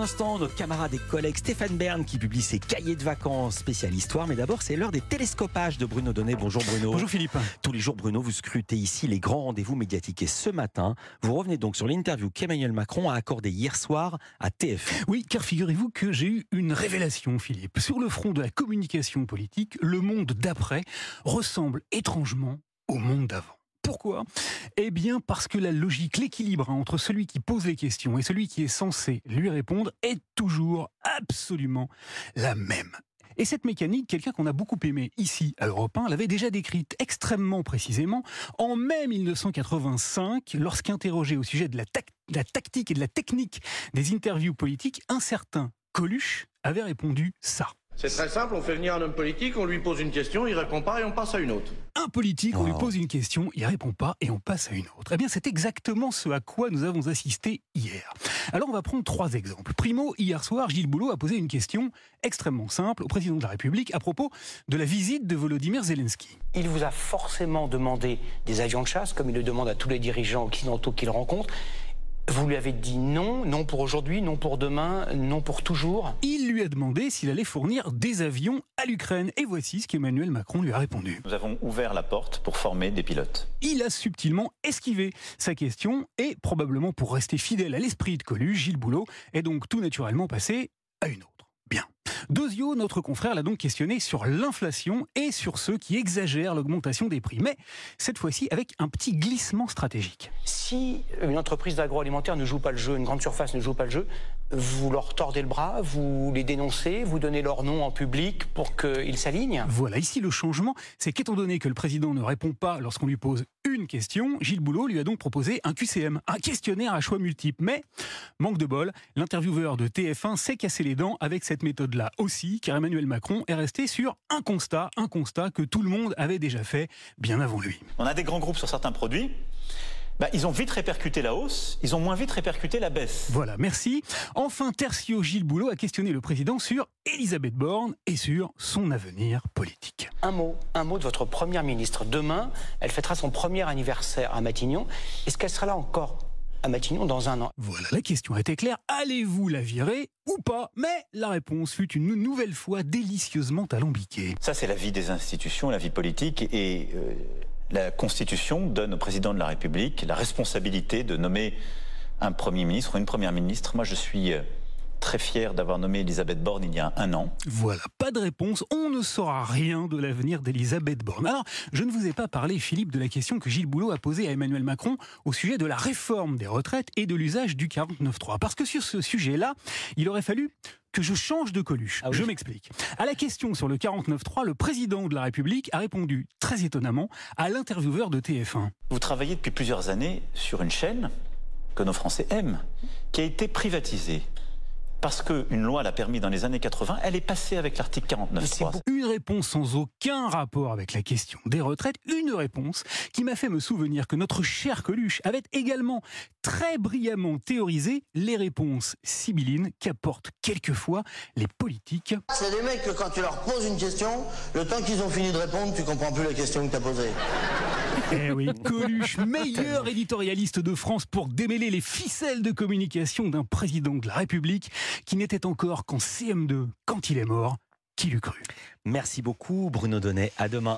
instant, notre camarade et collègue Stéphane Bern qui publie ses cahiers de vacances spécial histoire. Mais d'abord, c'est l'heure des télescopages de Bruno Donnet. Bonjour Bruno. Bonjour Philippe. Tous les jours, Bruno, vous scrutez ici les grands rendez-vous médiatiques. Et ce matin, vous revenez donc sur l'interview qu'Emmanuel Macron a accordée hier soir à TF1. Oui, car figurez-vous que j'ai eu une révélation, Philippe. Sur le front de la communication politique, le monde d'après ressemble étrangement au monde d'avant. Pourquoi? Eh bien parce que la logique, l'équilibre entre celui qui pose les questions et celui qui est censé lui répondre est toujours absolument la même. Et cette mécanique, quelqu'un qu'on a beaucoup aimé ici à Europe 1 l'avait déjà décrite extrêmement précisément en mai 1985, lorsqu'interrogé au sujet de la, de la tactique et de la technique des interviews politiques, un certain Coluche avait répondu ça. C'est très simple, on fait venir un homme politique, on lui pose une question, il répond pas et on passe à une autre. Un politique, on lui pose une question, il répond pas et on passe à une autre. Eh bien, c'est exactement ce à quoi nous avons assisté hier. Alors, on va prendre trois exemples. Primo, hier soir, Gilles Boulot a posé une question extrêmement simple au président de la République à propos de la visite de Volodymyr Zelensky. Il vous a forcément demandé des avions de chasse, comme il le demande à tous les dirigeants occidentaux qu'il rencontre. Vous lui avez dit non, non pour aujourd'hui, non pour demain, non pour toujours. Il lui a demandé s'il allait fournir des avions à l'Ukraine. Et voici ce qu'Emmanuel Macron lui a répondu. Nous avons ouvert la porte pour former des pilotes. il a subtilement esquivé sa question et probablement pour rester fidèle à l'esprit de Coluche, Gilles Boulot est donc tout naturellement passé à une autre. Bien. Dozio, notre confrère, l'a donc questionné sur l'inflation et sur ceux qui exagèrent l'augmentation des prix, mais cette fois-ci avec un petit glissement stratégique. Si une entreprise d'agroalimentaire ne joue pas le jeu, une grande surface ne joue pas le jeu, vous leur tordez le bras, vous les dénoncez, vous donnez leur nom en public pour qu'ils s'alignent? Voilà, ici le changement, c'est qu'étant donné que le président ne répond pas lorsqu'on lui pose une question, Gilles Boulot lui a donc proposé un QCM, un questionnaire à choix multiples. Mais, manque de bol, l'intervieweur de TF1 s'est cassé les dents avec cette méthode-là aussi, car Emmanuel Macron est resté sur un constat, un constat que tout le monde avait déjà fait bien avant lui. On a des grands groupes sur certains produits. Bah, ils ont vite répercuté la hausse, ils ont moins vite répercuté la baisse. Voilà, merci. Enfin, Tertio Gilles Boulot a questionné le président sur Elisabeth Borne et sur son avenir politique. Un mot, un mot de votre première ministre. Demain, elle fêtera son premier anniversaire à Matignon. Est-ce qu'elle sera là encore? À Matignon dans un an Voilà, la question était claire. Allez-vous la virer ou pas? Mais la réponse fut une nouvelle fois délicieusement alambiquée. Ça, c'est la vie des institutions, la vie politique. Et euh, la Constitution donne au président de la République la responsabilité de nommer un Premier ministre ou une Première ministre. Moi, je suis euh, très fier d'avoir nommé Elisabeth Borne il y a un an. Voilà, pas de réponse. On ne saura rien de l'avenir d'Elisabeth Borne. Alors, je ne vous ai pas parlé, Philippe, de la question que Gilles Boulot a posée à Emmanuel Macron au sujet de la réforme des retraites et de l'usage du 49.3. Parce que sur ce sujet-là, il aurait fallu que je change de Coluche. Ah oui. Je m'explique. À la question sur le 49.3, le président de la République a répondu très étonnamment à l'intervieweur de TF1. Vous travaillez depuis plusieurs années sur une chaîne que nos Français aiment, qui a été privatisée. Parce qu'une loi l'a permis dans les années 80, elle est passée avec l'article 49.3. Une réponse sans aucun rapport avec la question des retraites, une réponse qui m'a fait me souvenir que notre cher Coluche avait également très brillamment théorisé les réponses sibyllines qu'apportent quelquefois les politiques. C'est des mecs que quand tu leur poses une question, le temps qu'ils ont fini de répondre, tu comprends plus la question que t'as posée. Eh oui, Coluche, meilleur éditorialiste de France pour démêler les ficelles de communication d'un président de la République qui n'était encore qu'en CM2 quand il est mort. Qui l'eût cru? Merci beaucoup Bruno Donnet. À demain.